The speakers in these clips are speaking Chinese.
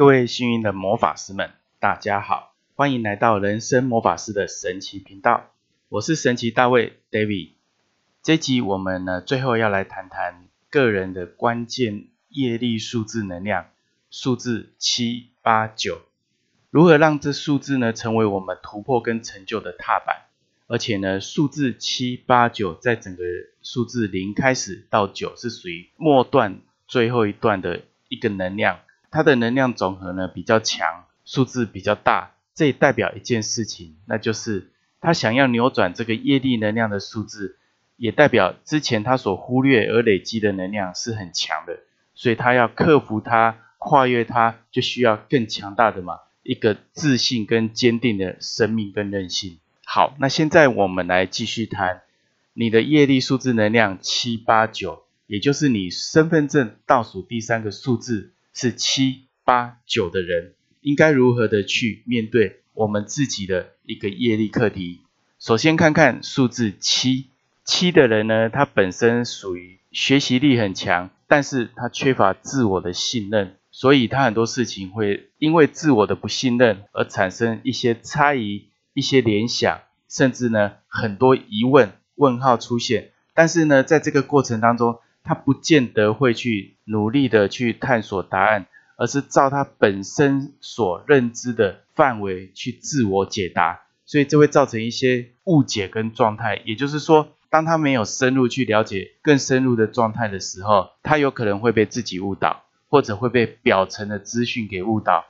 各位幸运的魔法师们，大家好，欢迎来到人生魔法师的神奇频道。我是神奇大卫 David。这集我们呢，最后要来谈谈个人的关键业力数字能量，数字七八九，如何让这数字呢成为我们突破跟成就的踏板？而且呢，数字七八九在整个数字零开始到九是属于末段最后一段的一个能量。它的能量总和呢比较强，数字比较大，这也代表一件事情，那就是他想要扭转这个业力能量的数字，也代表之前他所忽略而累积的能量是很强的，所以他要克服它、跨越它，就需要更强大的嘛，一个自信跟坚定的生命跟韧性。好，那现在我们来继续谈你的业力数字能量七八九，也就是你身份证倒数第三个数字。是七八九的人，应该如何的去面对我们自己的一个业力课题？首先看看数字七，七的人呢，他本身属于学习力很强，但是他缺乏自我的信任，所以他很多事情会因为自我的不信任而产生一些猜疑、一些联想，甚至呢很多疑问、问号出现。但是呢，在这个过程当中，他不见得会去努力的去探索答案，而是照他本身所认知的范围去自我解答，所以这会造成一些误解跟状态。也就是说，当他没有深入去了解更深入的状态的时候，他有可能会被自己误导，或者会被表层的资讯给误导。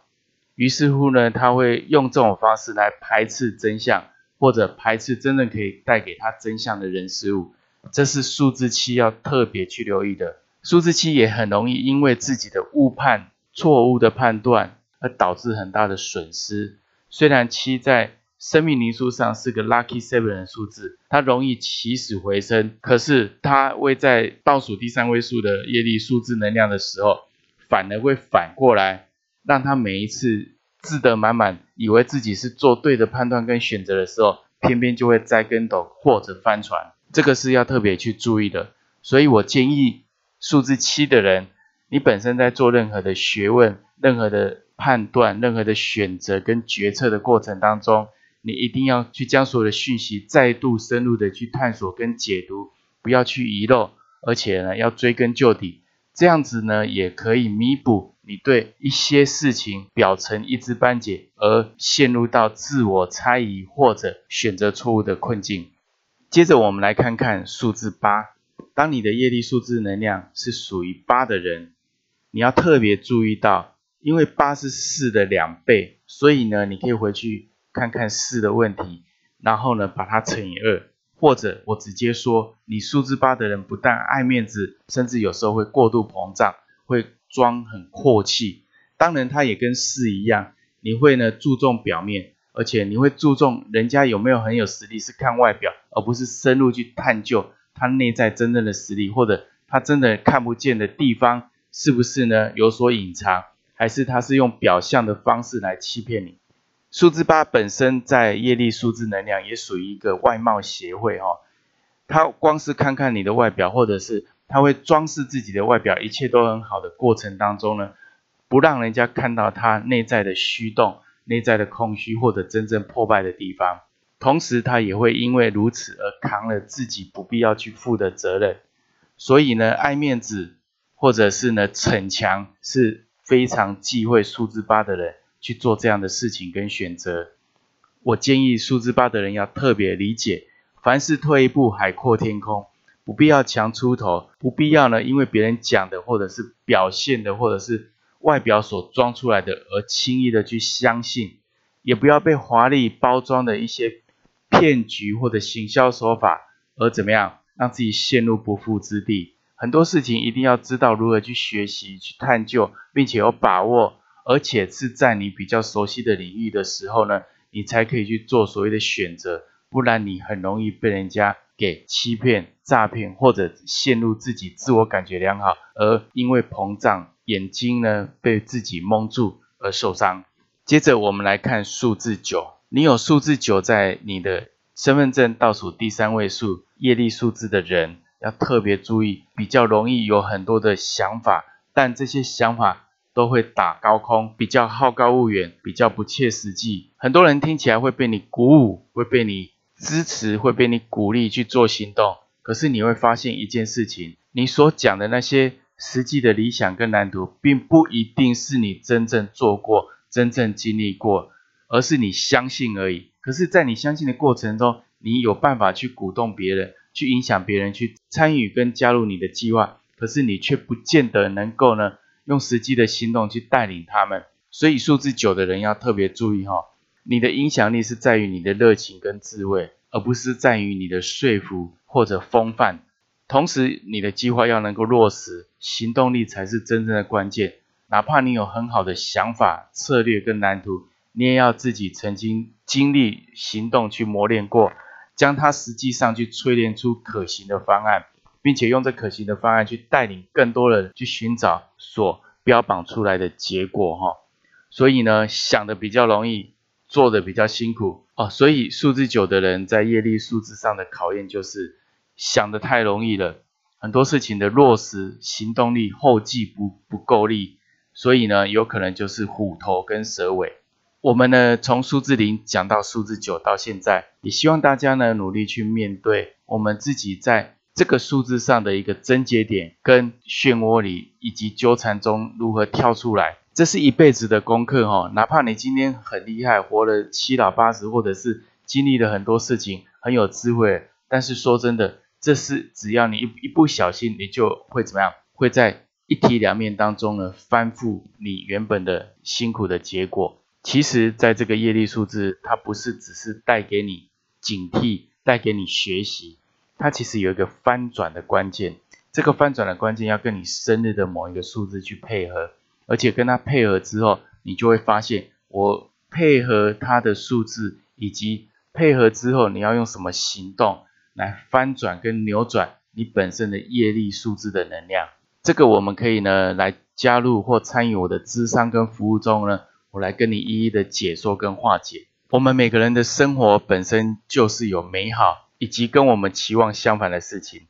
于是乎呢，他会用这种方式来排斥真相，或者排斥真正可以带给他真相的人事物。这是数字七要特别去留意的。数字七也很容易因为自己的误判、错误的判断而导致很大的损失。虽然七在生命灵数上是个 lucky seven 的数字，它容易起死回生，可是它会在倒数第三位数的业力数字能量的时候，反而会反过来，让他每一次自得满满，以为自己是做对的判断跟选择的时候，偏偏就会栽跟斗或者翻船。这个是要特别去注意的，所以我建议数字七的人，你本身在做任何的学问、任何的判断、任何的选择跟决策的过程当中，你一定要去将所有的讯息再度深入的去探索跟解读，不要去遗漏，而且呢要追根究底，这样子呢也可以弥补你对一些事情表层一知半解而陷入到自我猜疑或者选择错误的困境。接着我们来看看数字八。当你的业力数字能量是属于八的人，你要特别注意到，因为八是四的两倍，所以呢，你可以回去看看四的问题，然后呢，把它乘以二。或者我直接说，你数字八的人不但爱面子，甚至有时候会过度膨胀，会装很阔气。当然，他也跟四一样，你会呢注重表面。而且你会注重人家有没有很有实力，是看外表，而不是深入去探究他内在真正的实力，或者他真的看不见的地方是不是呢有所隐藏，还是他是用表象的方式来欺骗你？数字八本身在业力数字能量也属于一个外貌协会哈，他光是看看你的外表，或者是他会装饰自己的外表，一切都很好的过程当中呢，不让人家看到他内在的虚动。内在的空虚或者真正破败的地方，同时他也会因为如此而扛了自己不必要去负的责任。所以呢，爱面子或者是呢逞强是非常忌讳数字八的人去做这样的事情跟选择。我建议数字八的人要特别理解，凡事退一步海阔天空，不必要强出头，不必要呢因为别人讲的或者是表现的或者是。外表所装出来的，而轻易的去相信，也不要被华丽包装的一些骗局或者行销手法而怎么样，让自己陷入不复之地。很多事情一定要知道如何去学习、去探究，并且有把握，而且是在你比较熟悉的领域的时候呢，你才可以去做所谓的选择。不然你很容易被人家给欺骗、诈骗，或者陷入自己自我感觉良好，而因为膨胀。眼睛呢被自己蒙住而受伤。接着我们来看数字九，你有数字九在你的身份证倒数第三位数业力数字的人，要特别注意，比较容易有很多的想法，但这些想法都会打高空，比较好高骛远，比较不切实际。很多人听起来会被你鼓舞，会被你支持，会被你鼓励去做行动。可是你会发现一件事情，你所讲的那些实际的理想跟蓝图，并不一定是你真正做过、真正经历过，而是你相信而已。可是，在你相信的过程中，你有办法去鼓动别人，去影响别人，去参与跟加入你的计划。可是你却不见得能够呢，用实际的行动去带领他们。所以数字九的人要特别注意哈，你的影响力是在于你的热情跟智慧，而不是在于你的说服或者风范。同时，你的计划要能够落实，行动力才是真正的关键。哪怕你有很好的想法、策略跟蓝图，你也要自己曾经经历行动去磨练过，将它实际上去淬炼出可行的方案。并且用这可行的方案去带领更多人去寻找所标榜出来的结果哈，所以呢想的比较容易，做的比较辛苦哦。所以数字九的人在业力数字上的考验就是想的太容易了，很多事情的落实行动力后继不不够力，所以呢有可能就是虎头跟蛇尾。我们呢从数字零讲到数字九到现在，也希望大家呢努力去面对我们自己在。这个数字上的一个症结点跟漩涡里以及纠缠中如何跳出来，这是一辈子的功课哈。哪怕你今天很厉害，活了七老八十，或者是经历了很多事情，很有智慧，但是说真的，这是只要你一一不小心，你就会怎么样？会在一体两面当中呢，翻覆你原本的辛苦的结果。其实，在这个业力数字，它不是只是带给你警惕，带给你学习。它其实有一个翻转的关键，这个翻转的关键要跟你生日的某一个数字去配合，而且跟它配合之后，你就会发现，我配合它的数字，以及配合之后你要用什么行动来翻转跟扭转你本身的业力数字的能量。这个我们可以呢来加入或参与我的智商跟服务中呢，我来跟你一一的解说跟化解。我们每个人的生活本身就是有美好。以及跟我们期望相反的事情，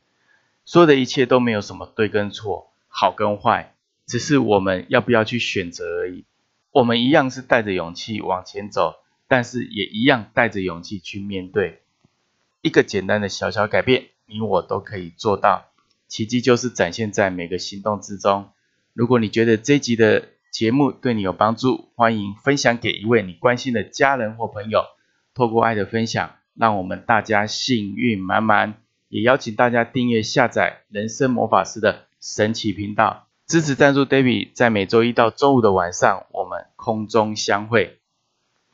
所有的一切都没有什么对跟错，好跟坏，只是我们要不要去选择而已。我们一样是带着勇气往前走，但是也一样带着勇气去面对。一个简单的小小改变，你我都可以做到。奇迹就是展现在每个行动之中。如果你觉得这集的节目对你有帮助，欢迎分享给一位你关心的家人或朋友。透过爱的分享。让我们大家幸运满满，也邀请大家订阅下载人生魔法师的神奇频道，支持赞助 David，在每周一到周五的晚上，我们空中相会。